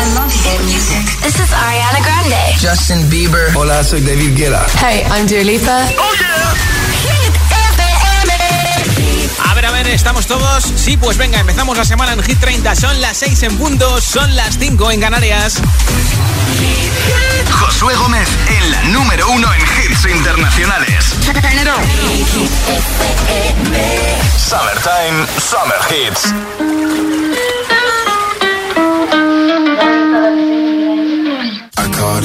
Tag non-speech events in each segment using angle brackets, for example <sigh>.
I love hit music. This is Ariana Grande. Justin Bieber. Hola, soy David Guetta. Hey, I'm Dua Lipa. Oh yeah. Hit A ver, a ver, ¿estamos todos? Sí, pues venga, empezamos la semana en Hit 30. Son las 6 en punto, son las 5 en Canarias. Josué Gómez en la número uno en hits internacionales. Summertime, Summer Hits.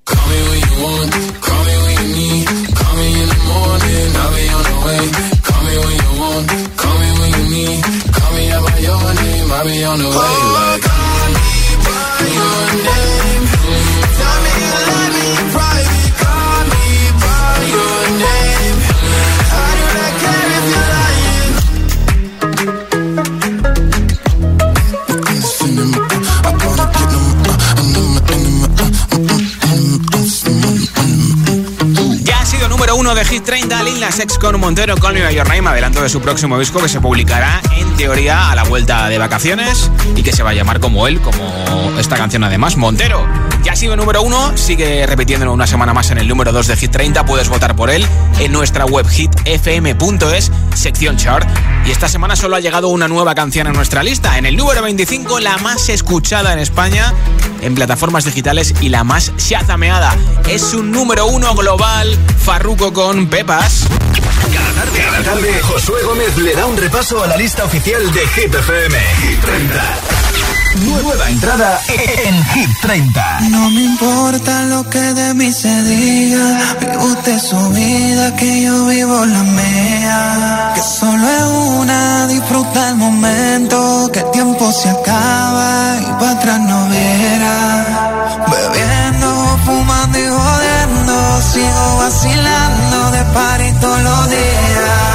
On the way. Hit 30, Lil Nas con Montero, Me By Your Name, adelanto de su próximo disco que se publicará en teoría a la vuelta de vacaciones y que se va a llamar como él, como esta canción además, Montero. Ya ha sido número uno, sigue repitiéndolo una semana más en el número 2 de Hit 30, puedes votar por él en nuestra web hitfm.es, sección chart. Y esta semana solo ha llegado una nueva canción a nuestra lista, en el número 25, la más escuchada en España en plataformas digitales y la más shazameada. Es un número uno global, Farruko con Pepas. Cada tarde, cada tarde, Josué Gómez le da un repaso a la lista oficial de Hit FM. Hit 30. Nueva entrada en Hit 30. No me importa lo que de mí se diga. Vive usted su vida, que yo vivo la mía. Que solo es una, disfruta el momento. Que el tiempo se acaba y para atrás no viera. Bebiendo, fumando y jodiendo. Sigo vacilando de par todos los días.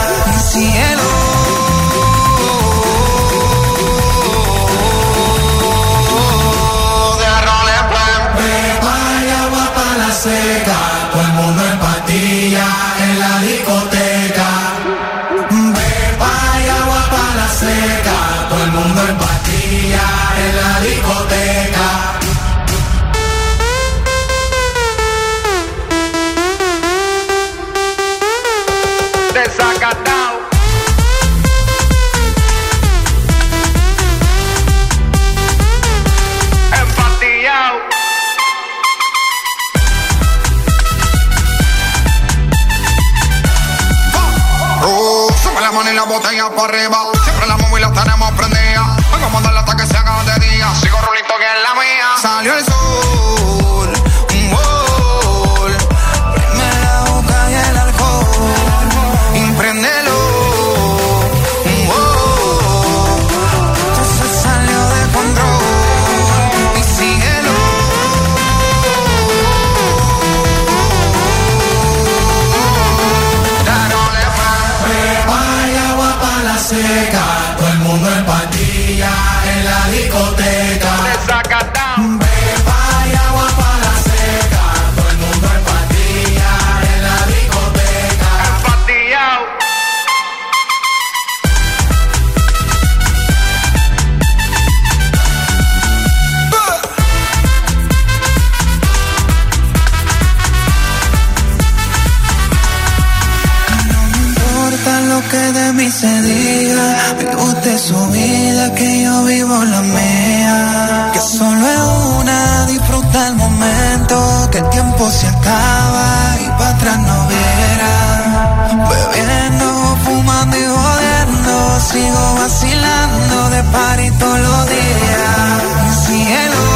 El tiempo se acaba y para atrás no viera. Bebiendo, fumando y jodiendo. Sigo vacilando de par y todos los días. Cielo.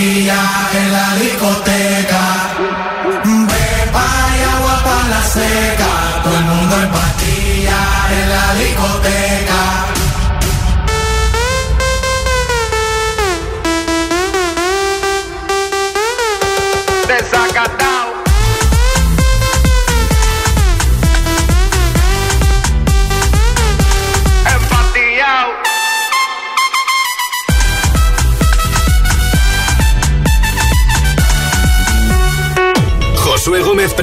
En la discoteca. Beba y agua para la seca. Todo el mundo en pastilla en la discoteca.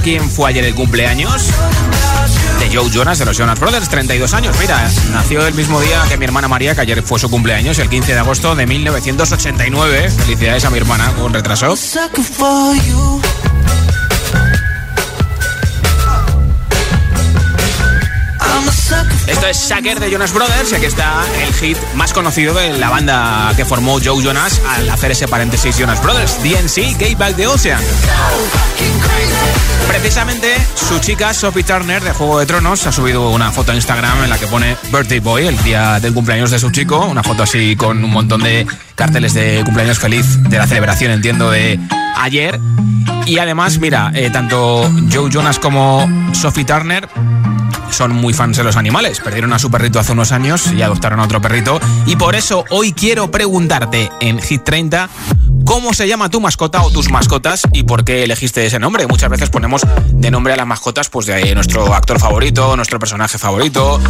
Quién fue ayer el cumpleaños? De Joe Jonas de los Jonas Brothers, 32 años. Mira, nació el mismo día que mi hermana María, que ayer fue su cumpleaños, el 15 de agosto de 1989. Felicidades a mi hermana con retraso. Esto es Sucker de Jonas Brothers aquí está el hit más conocido de la banda que formó Joe Jonas al hacer ese paréntesis Jonas Brothers, DNC, Gay Back the Ocean. Precisamente su chica Sophie Turner de Juego de Tronos ha subido una foto a Instagram en la que pone Birthday Boy, el día del cumpleaños de su chico, una foto así con un montón de carteles de cumpleaños feliz de la celebración, entiendo, de ayer. Y además, mira, eh, tanto Joe Jonas como Sophie Turner son muy fans de los animales. Perdieron a su perrito hace unos años y adoptaron a otro perrito. Y por eso hoy quiero preguntarte en Hit 30 cómo se llama tu mascota o tus mascotas y por qué elegiste ese nombre. Muchas veces ponemos de nombre a las mascotas pues de nuestro actor favorito, nuestro personaje favorito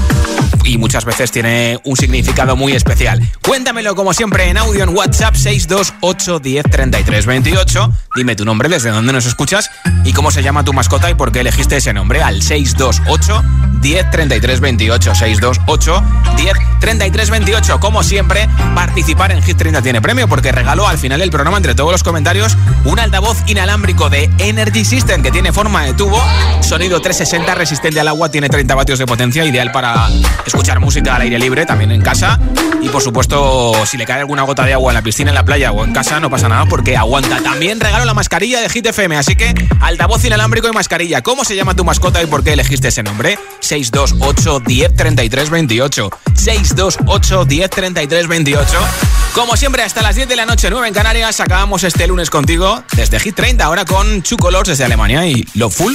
y muchas veces tiene un significado muy especial. Cuéntamelo como siempre en audio en WhatsApp 628 10 28. Dime tu nombre, desde dónde nos escuchas y cómo se llama tu mascota y por qué elegiste ese nombre al 628 10 33 28 628 10 33 28 como siempre participar en Hit 30 tiene premio porque regaló al final del programa entre todos los comentarios un altavoz inalámbrico de Energy System que tiene forma de tubo sonido 360 resistente al agua tiene 30 vatios de potencia ideal para escuchar música al aire libre también en casa. Y por supuesto si le cae alguna gota de agua en la piscina en la playa o en casa no pasa nada porque aguanta. También regalo la mascarilla de Hit FM así que altavoz inalámbrico y mascarilla ¿cómo se llama tu mascota y por qué elegiste ese nombre? 628 10 33 28. 628 10 33 28. Como siempre, hasta las 10 de la noche, 9 en Canarias, acabamos este lunes contigo desde Hit 30, ahora con Two Colors desde Alemania y Love Full.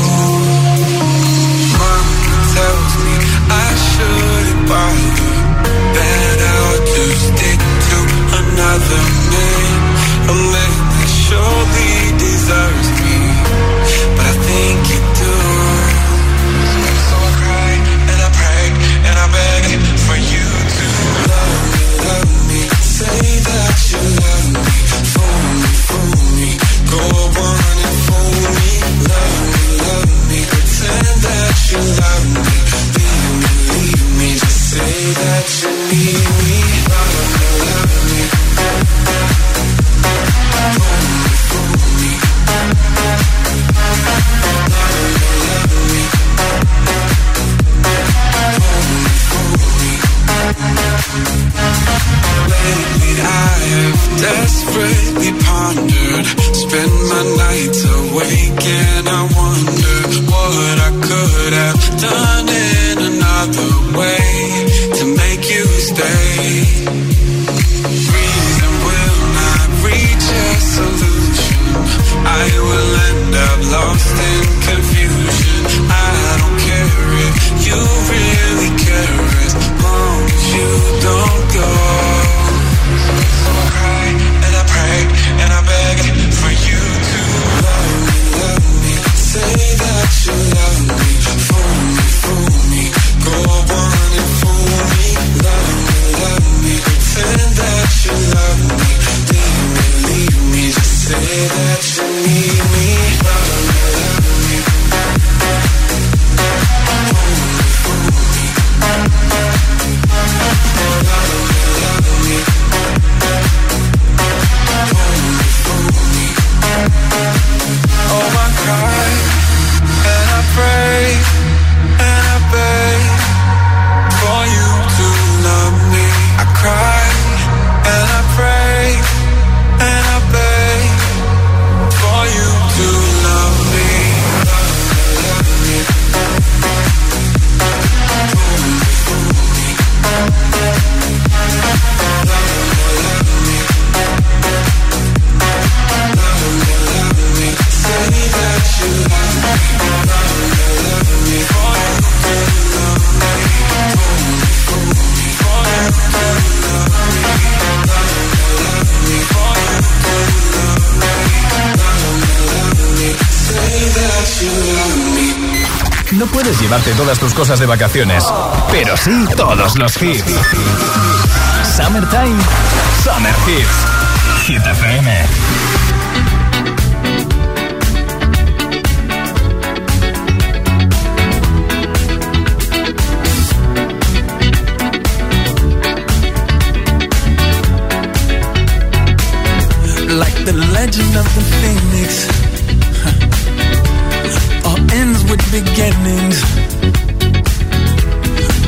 Llevarte todas tus cosas de vacaciones, pero sí todos los hits. Summertime, Summer Hits. Hit FM. Like the legend of the phoenix. <laughs> All ends with beginnings.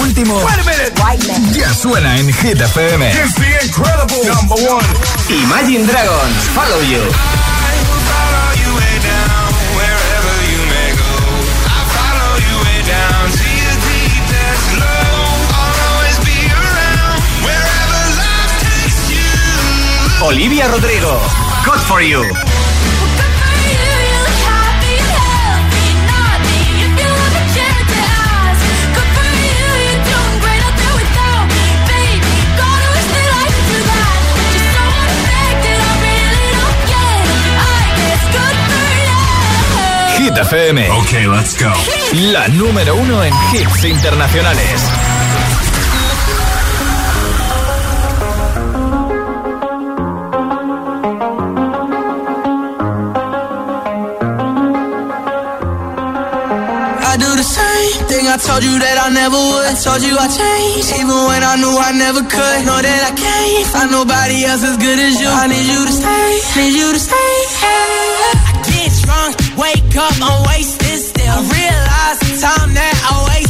Último ya suena en Hit FM. It's the. Imagine Dragons, Follow You. Olivia Rodrigo, Good for You. La número uno en hits internacionales. I do the same thing I told you that I never would. I told you I changed, even when I knew I never could. Know that I can't find nobody else as good as you. I need you to stay, need you to stay. I get drunk, wake up, I'm wasted still. I realize the time that I wasted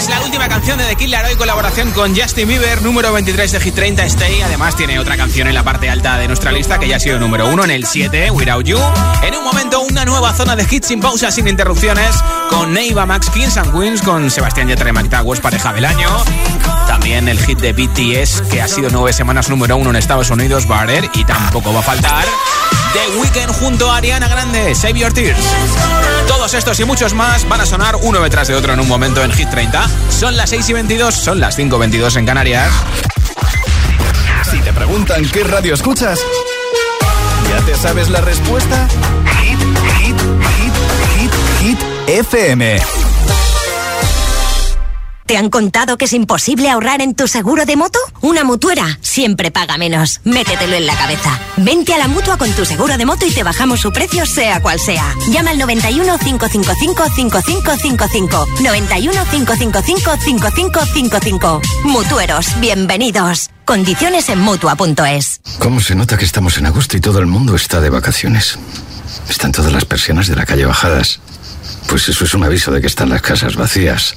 Es la última canción de The Kid Laroi colaboración con Justin Bieber, número 23 de Hit 30 Stay. Además tiene otra canción en la parte alta de nuestra lista que ya ha sido número 1 en el 7, Without You. En un momento una nueva zona de hits sin pausa, sin interrupciones, con Neiva, Max Kings and Queens, con Sebastián Yatra y Towers, pareja del año. También el hit de BTS, que ha sido nueve semanas número 1 en Estados Unidos, Barrer, y tampoco va a faltar. The Weeknd junto a Ariana Grande, Save Your Tears. Todos estos y muchos más van a sonar uno detrás de otro en un momento en Hit 30. Son las 6 y 22, son las 5 y 22 en Canarias. Si te preguntan qué radio escuchas, ¿ya te sabes la respuesta? Hit, hit, hit, hit, hit, FM. ¿Te han contado que es imposible ahorrar en tu seguro de moto? Una mutuera siempre paga menos. Métetelo en la cabeza. Vente a la mutua con tu seguro de moto y te bajamos su precio, sea cual sea. Llama al 91 555 5555. 91 555 5555. Mutueros, bienvenidos. Condiciones en mutua.es. ¿Cómo se nota que estamos en agosto y todo el mundo está de vacaciones? Están todas las persianas de la calle bajadas. Pues eso es un aviso de que están las casas vacías.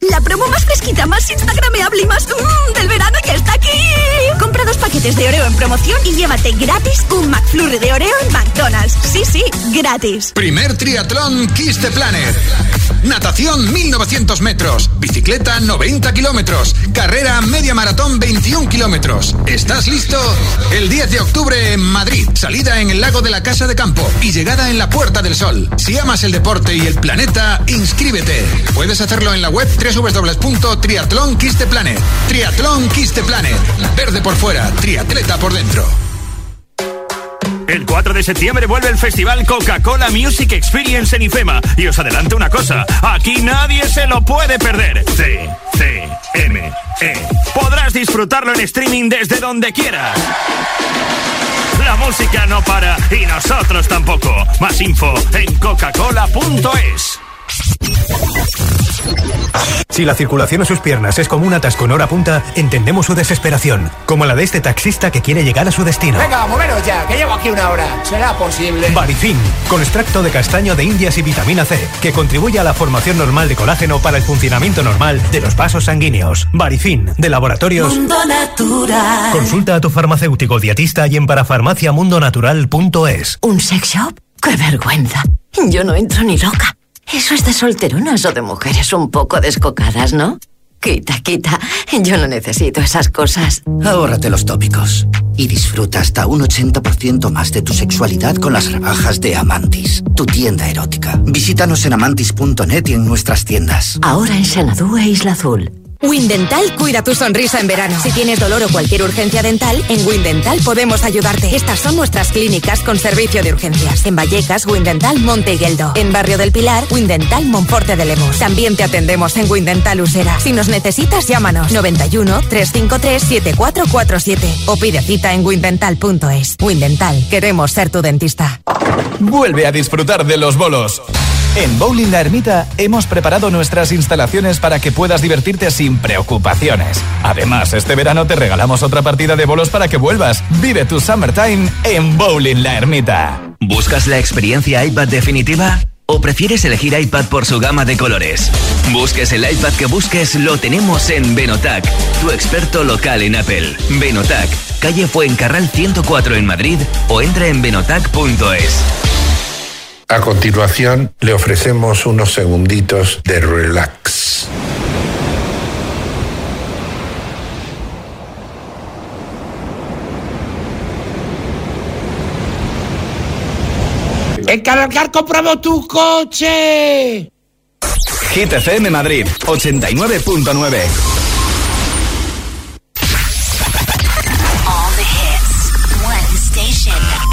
La promo más fresquita, más instagrameable y más mmm, del verano ya está aquí. Compra dos paquetes de Oreo en promoción y llévate gratis un McFlurry de Oreo en McDonald's. Sí, sí, gratis. Primer triatlón Kiss the Planet. Natación 1900 metros. Bicicleta 90 kilómetros. Carrera media maratón 21 kilómetros. ¿Estás listo? El 10 de octubre en Madrid. Salida en el lago de la Casa de Campo y llegada en la Puerta del Sol. Si amas el deporte y el planeta, inscríbete. Puedes hacerlo en la web www.triatlón Kiss the Planet. Triatlón Planet. Verde por fuera, triatleta por dentro. El 4 de septiembre vuelve el festival Coca-Cola Music Experience en IFEMA. Y os adelanto una cosa, aquí nadie se lo puede perder. C, C, M, E. Podrás disfrutarlo en streaming desde donde quieras. La música no para y nosotros tampoco. Más info en coca-cola.es. Si la circulación a sus piernas es como un atasco en hora punta, entendemos su desesperación, como la de este taxista que quiere llegar a su destino. Venga, moveros ya, que llevo aquí una hora. ¿Será posible? Barifin, con extracto de castaño de indias y vitamina C, que contribuye a la formación normal de colágeno para el funcionamiento normal de los vasos sanguíneos. Barifin, de laboratorios. Mundo Natural. Consulta a tu farmacéutico dietista y en parafarmaciamundonatural.es. ¿Un sex shop? ¡Qué vergüenza! Yo no entro ni loca. Eso es de solteronas o de mujeres un poco descocadas, ¿no? Quita, quita. Yo no necesito esas cosas. Ahórrate los tópicos y disfruta hasta un 80% más de tu sexualidad con las rebajas de Amantis, tu tienda erótica. Visítanos en amantis.net y en nuestras tiendas. Ahora en Xanadu e Isla Azul. Windental cuida tu sonrisa en verano. Si tienes dolor o cualquier urgencia dental, en Windental podemos ayudarte. Estas son nuestras clínicas con servicio de urgencias. En Vallecas, Windental Monte Gueldo. En Barrio del Pilar, Windental Monforte de Lemos. También te atendemos en Windental Usera. Si nos necesitas, llámanos 91 353 7447 o pide cita en windental.es. Windental, queremos ser tu dentista. Vuelve a disfrutar de los bolos. En Bowling La Ermita hemos preparado nuestras instalaciones para que puedas divertirte sin preocupaciones. Además, este verano te regalamos otra partida de bolos para que vuelvas. Vive tu summertime en Bowling La Ermita. ¿Buscas la experiencia iPad definitiva? ¿O prefieres elegir iPad por su gama de colores? Busques el iPad que busques, lo tenemos en Benotac, tu experto local en Apple. Benotac, calle Fuencarral 104 en Madrid o entra en benotac.es. A continuación, le ofrecemos unos segunditos de relax. En Cargar compramos tu coche. Hit FM Madrid 89.9.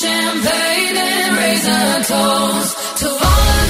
champagne and raise a toast to all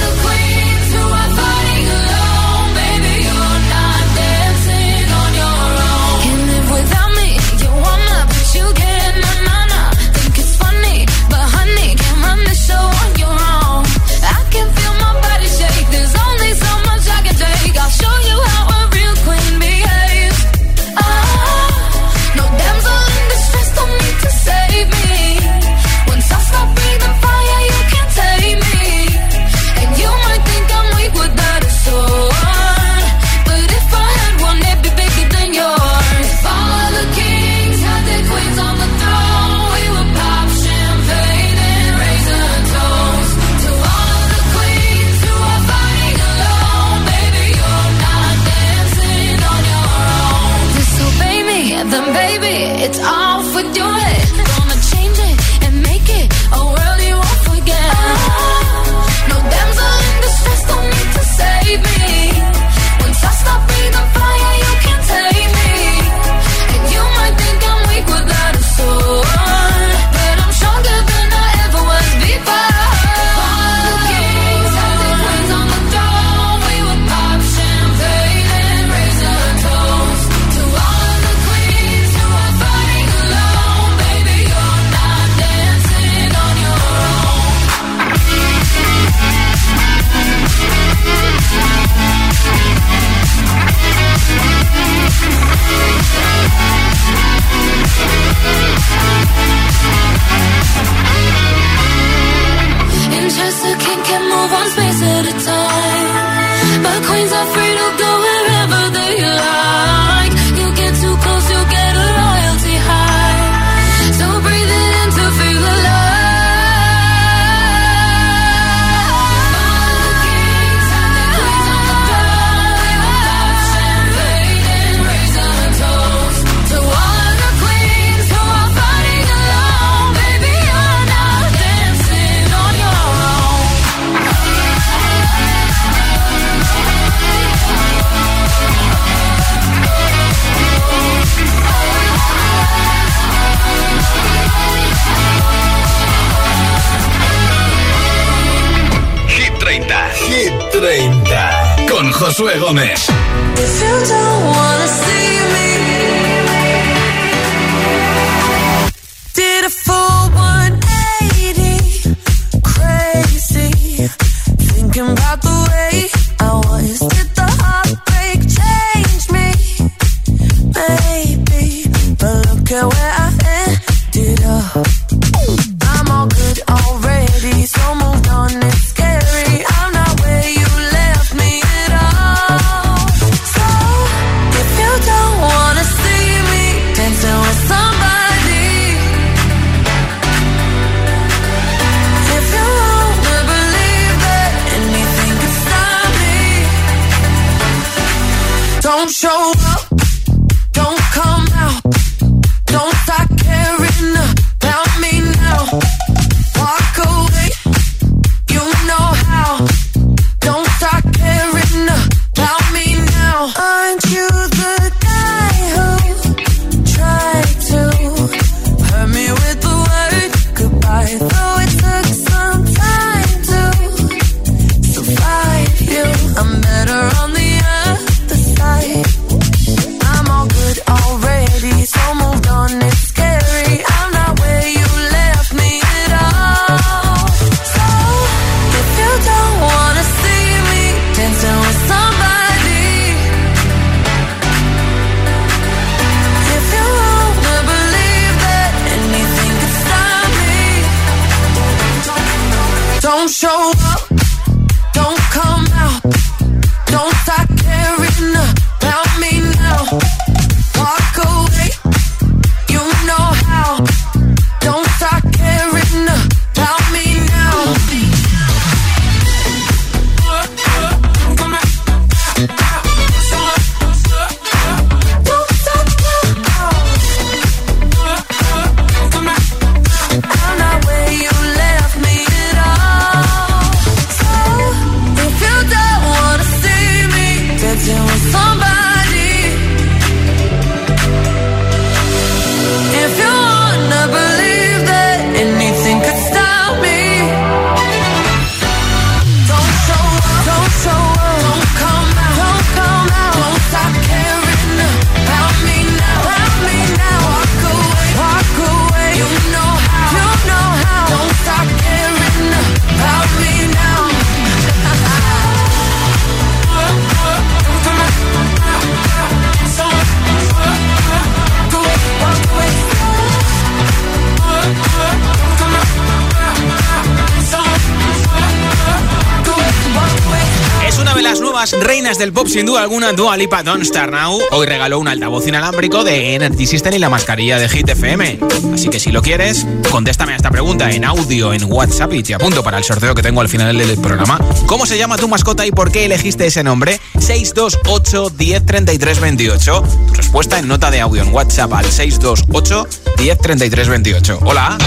del pop, sin duda alguna, Dua Lipa Don't Star Now. Hoy regaló un altavoz inalámbrico de Energy System y la mascarilla de Hit FM. Así que si lo quieres, contéstame a esta pregunta en audio, en WhatsApp y te apunto para el sorteo que tengo al final del programa. ¿Cómo se llama tu mascota y por qué elegiste ese nombre? 628 10 33 28. Tu respuesta en nota de audio en WhatsApp al 628 10 33 28. Hola.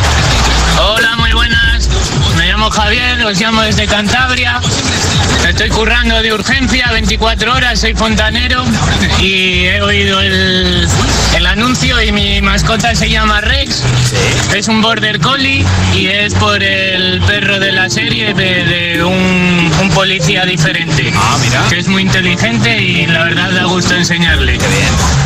Hola, muy buenas. Llamo Javier, os llamo desde Cantabria. Estoy currando de urgencia 24 horas, soy fontanero y he oído el anuncio y mi mascota se llama Rex. Es un border collie y es por el perro de la serie de, de un, un policía diferente. Que es muy inteligente y la verdad da gusto enseñarle.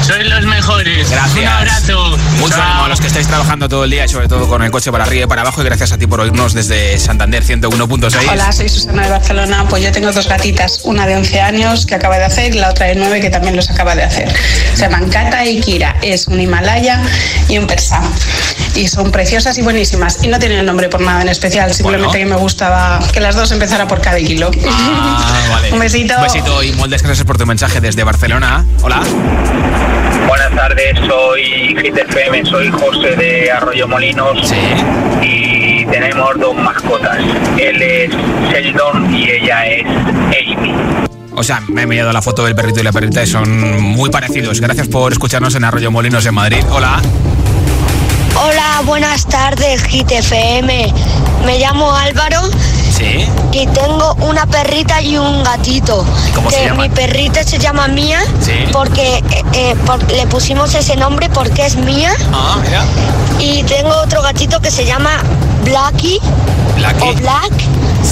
Sois los mejores. Gracias. Un abrazo. Mucho Chao. ánimo a los que estáis trabajando todo el día y sobre todo con el coche para arriba y para abajo. Y gracias a ti por oírnos desde Santander 101.6. Hola, soy Susana de Barcelona. Pues yo tengo dos gatitas, una de 11 años que acaba de hacer y la otra de 9 que también los acaba de hacer. Se llaman Kata y Kira. Es un Himalaya y un persa. Y son preciosas y buenísimas. Y no tienen nombre por nada en especial, simplemente que me gustaba que las dos empezaran por cada kilo. Ah, vale. Un besito. Un besito y moldes gracias por tu mensaje desde Barcelona. Hola. Buenas tardes, soy Hit FM, soy José de Arroyo Molinos y tenemos dos mascotas. Él es Sheldon y ella es Amy. O sea, me he enviado la foto del perrito y la perrita y son muy parecidos. Gracias por escucharnos en Arroyo Molinos en Madrid. Hola. Hola, buenas tardes, Hit FM. Me llamo Álvaro Sí. y tengo una perrita y un gatito. cómo se que llaman? mi perrita se llama Mía Sí. porque eh, eh, por- le pusimos ese nombre porque es Mía. Ah, mira. Y tengo otro gatito que se llama Blacky Blacky. o Black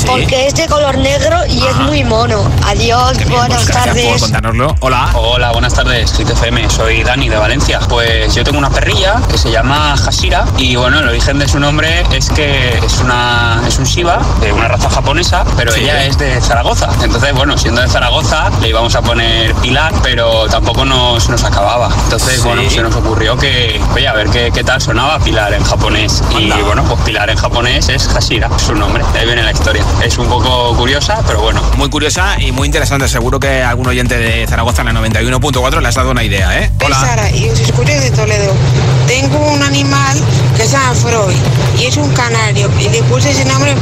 porque es de color negro y es muy mono. Adiós, buenas Pues tardes. contárnoslo. Hola. Hola, buenas tardes, Hit FM. Soy Dani de Valencia. Pues yo tengo una perrilla que se llama Hashira y bueno, el origen de su nombre es que es una es un Shiba de una raza japonesa, pero Sí. ella es de Zaragoza. Entonces, bueno, siendo de Zaragoza le íbamos a poner Pilar, pero tampoco nos, nos acababa. Entonces, Sí. bueno, se nos ocurrió que, oye, a ver qué, qué tal sonaba Pilar en japonés. Y bueno, pues Pilar en japonés es Hashira, su nombre. De ahí viene la historia. Es un poco curiosa, pero bueno. Muy curiosa y muy interesante. Seguro que algún oyente de Zaragoza en la 91.4 le has dado una idea, ¿eh? Soy Sara y os escucho desde Toledo. Tengo un animal que se llama Freud y es un canario y le puse ese nombre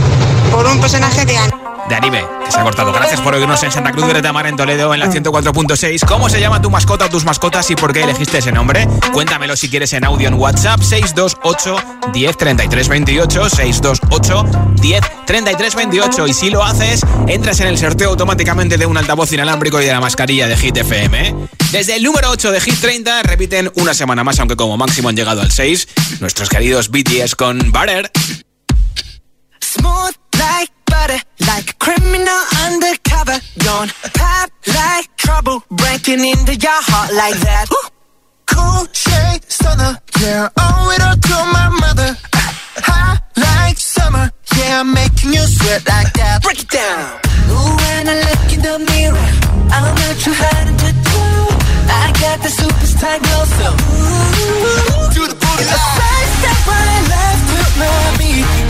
por un personaje de Ana. De Anime, que se ha cortado. Gracias por oírnos en Santa Cruz de Tamar, en Toledo, en la 104.6. ¿Cómo se llama tu mascota o tus mascotas y por qué elegiste ese nombre? Cuéntamelo si quieres en audio en WhatsApp 628 10 33 28 628 10 33 28 y si lo haces, entras en el sorteo automáticamente de un altavoz inalámbrico y de la mascarilla de Hit FM. Desde el número 8 de Hit 30 repiten una semana más, aunque como máximo han llegado al 6, nuestros queridos BTS con Butter. Smooth like butter, like a criminal undercover. Don't pop like trouble, breaking into your heart like that. Cool shade stunner, yeah, owe it all to my mother. Hot like summer, yeah, I'm making you sweat like that. Break it down. Ooh, when I look in the mirror, I'm not too hard to do. I got the superstar glow, so ooh, do the booty. It's a side step right left to my beat. I like the moon rock with me, baby. Know that I got that heat. Let me show you 'cause talk is cheap. Side step right left to my beat. Get it, let it roll. Smooth like butter. Pour you in like no other. Don't need no usher. To remind me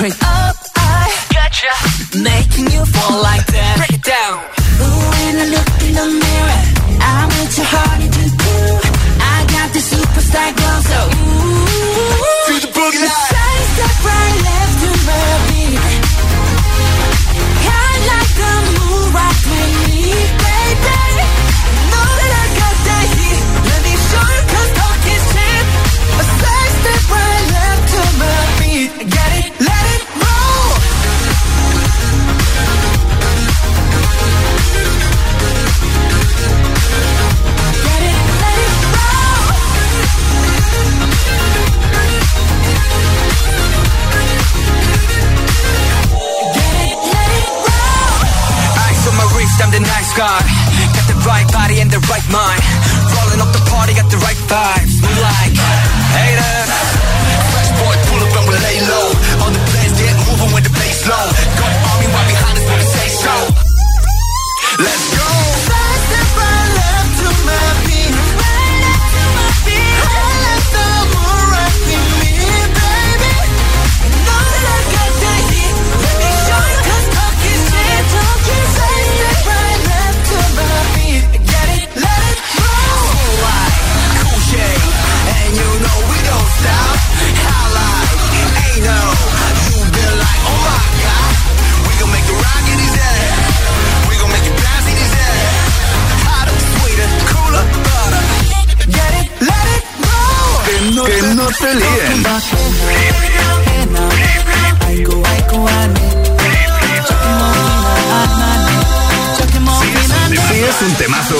Straight up, I gotcha. Making you fall like that. Nice guy. Got the right body and the right mind. Rolling up the party, got the right vibes. We like haters. Fresh boy, pull up and we lay low. All the players get moving with the bass low. Got army right behind us when we say so. Let's go. No, que no te líen. Si es un temazo,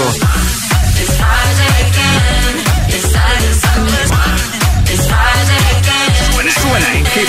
suena en Hit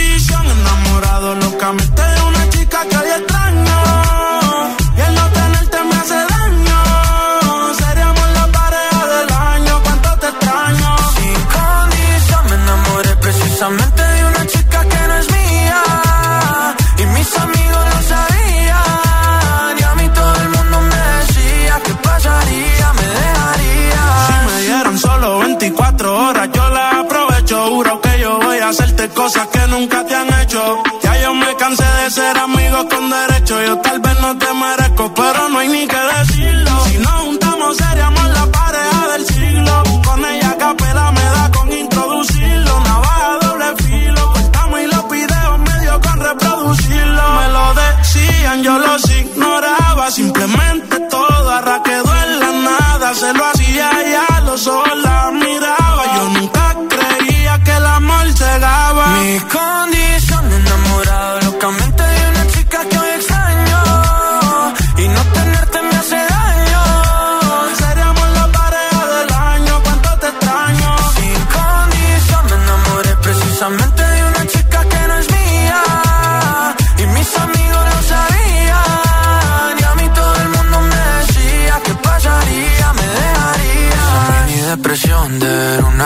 Simplemente todo quedó en la nada. Se lo hacía ya, los ojos la miraba. Yo nunca creía que el amor llegaba. Mi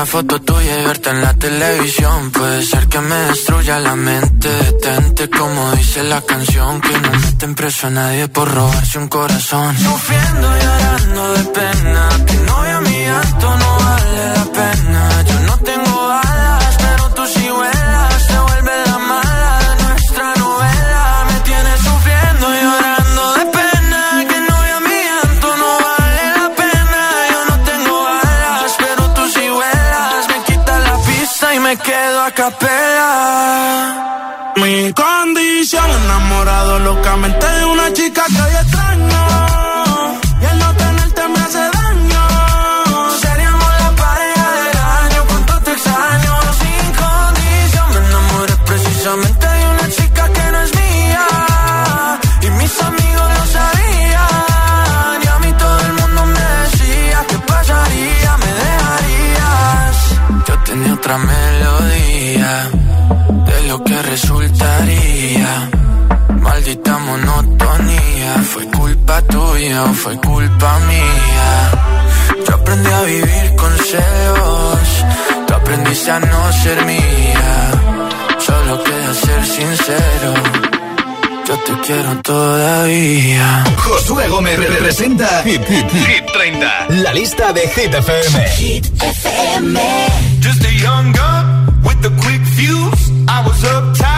foto tuya y verte en la televisión. Puede ser que me destruya la mente. Detente como dice la canción Que no meten preso a nadie por robarse un corazón. Sufriendo y llorando de pena. Que novia mi llanto no vale la pena Mi condición, enamorado locamente monotonía Fue culpa tuya o fue culpa mía yo aprendí a vivir con celos, tú aprendiste a no ser mía. Solo queda ser sincero, yo te quiero todavía. Josué Gómez representa Hit, Hit, Hit 30. La lista de Hit FM. Hit Just a young gun with a quick fuse. I was uptight.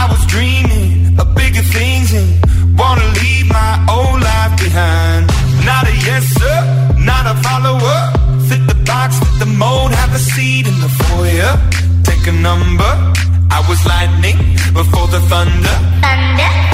I was dreaming of bigger things and wanna leave my old life behind. Not a yes sir, not a follower. Fit the box, fit the mold, have a seat in the foyer. Take a number. I was lightning before the thunder. Thunder, thunder, thunder,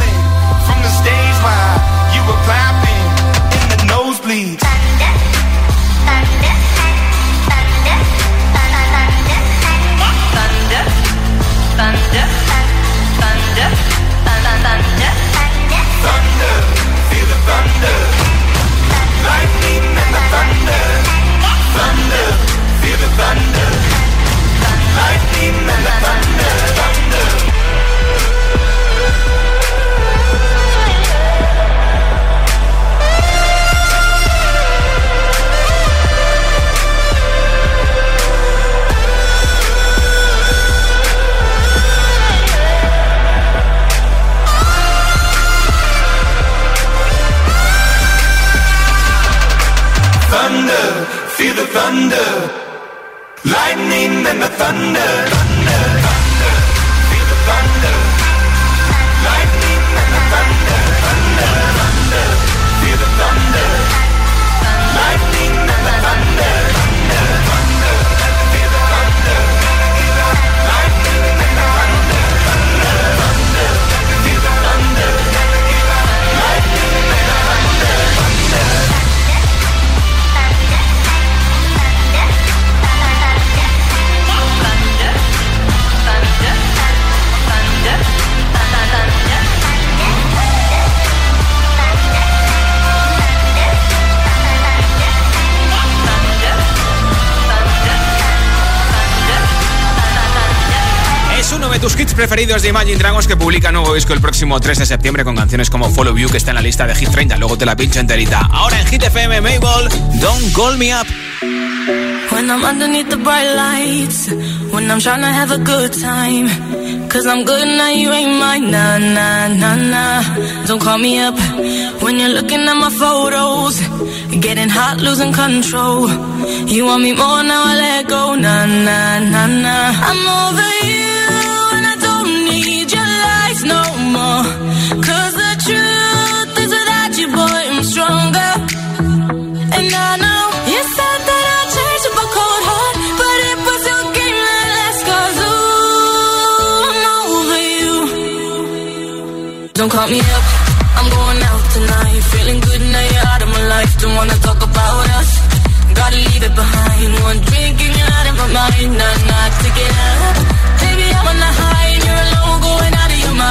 thunder. Lightning and the thunder. Thunder, preferidos de Imagine Dragons que publica nuevo disco el próximo 3 de septiembre con canciones como Follow You que está en la lista de Hit 30. Luego te la pincho enterita. Ahora en Hit FM, Mabel, Don't Call Me Up. When I'm underneath the bright lights, when I'm trying to have a good time. Cause I'm good now, you ain't mine. Nah, nah, nah, nah. Don't call me up when you're looking at my photos. Getting hot, losing control. You want me more now, I let go. Nah, nah, nah, nah. I'm over you no more. Cause the truth is without you, boy, I'm stronger. And I know you said that I changed up a cold heart, but it was your game that last. Cause ooh, I'm over you. Don't call me up, I'm going out tonight. Feeling good now you're out of my life. Don't wanna talk about us. Gotta leave it behind. One drink and you're out of my mind. Not nah, to get out.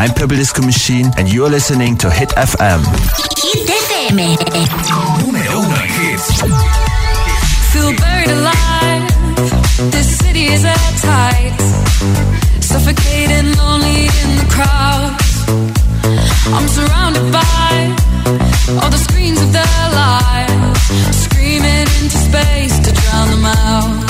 I'm Purple Disco Machine, and you're listening to Hit FM. Hit FM. Hits. Feel buried alive. This city is at. Suffocating, lonely in the crowd. I'm surrounded by all the screens of their lives, screaming into space to drown them out.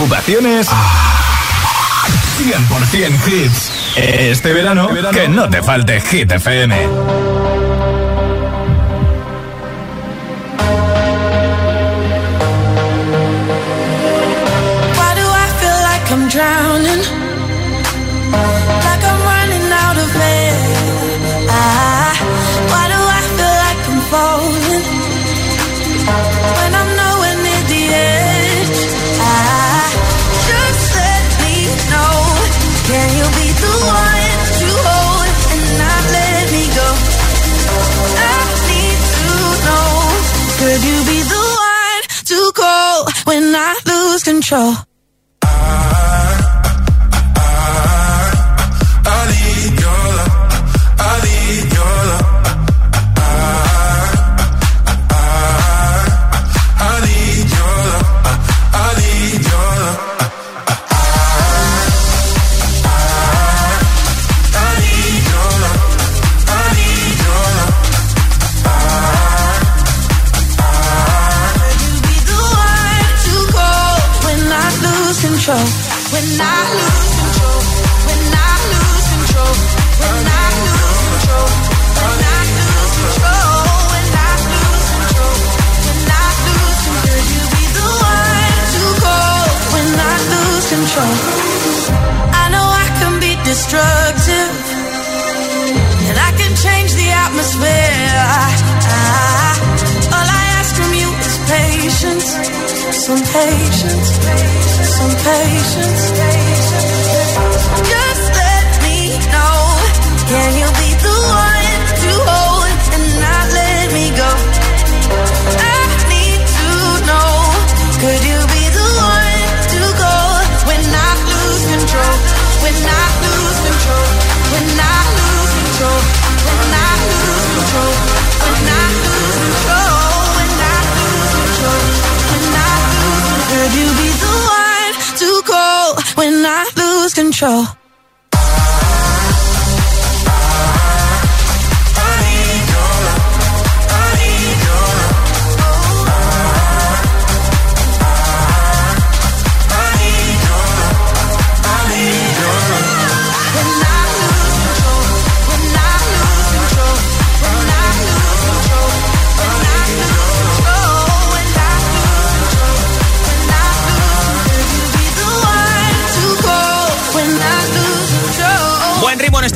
ocupaciones, 100% hits. Este, este verano, que no te falte Hit FM. control. control.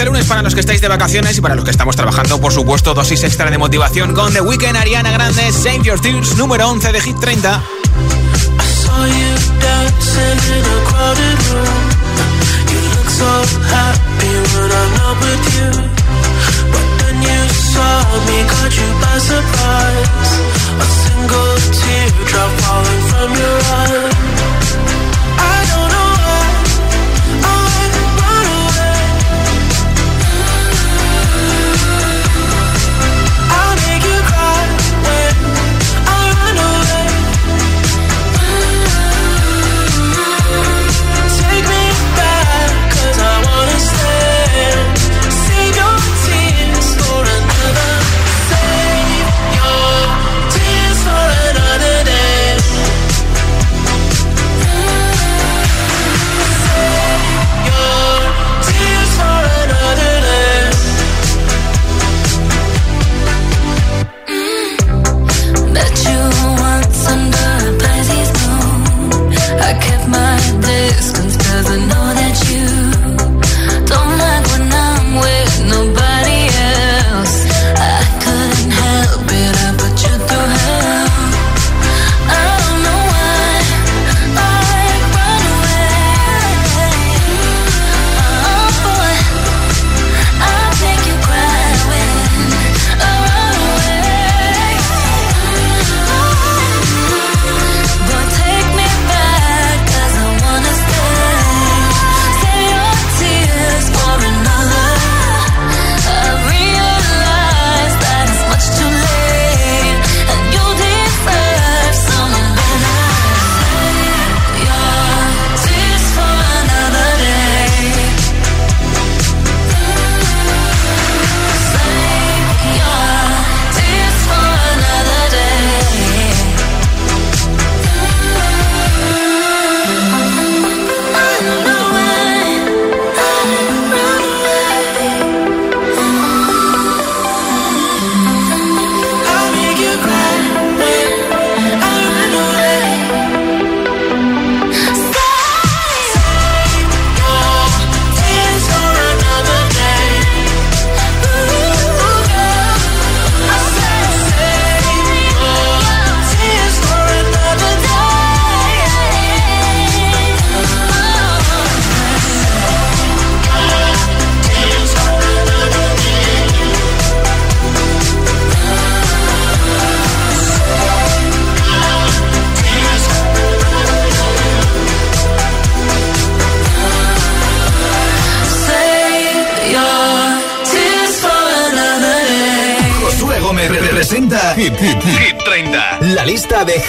lunes para los que estáis de vacaciones y para los que estamos trabajando, por supuesto, dosis extra de motivación con The Weeknd, Ariana Grande, Save Your Tears, número 11 de Hit 30.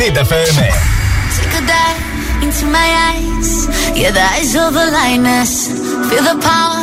Hit FM. Er Take a dive into my eyes. Yeah, the eyes of a lioness. Feel the power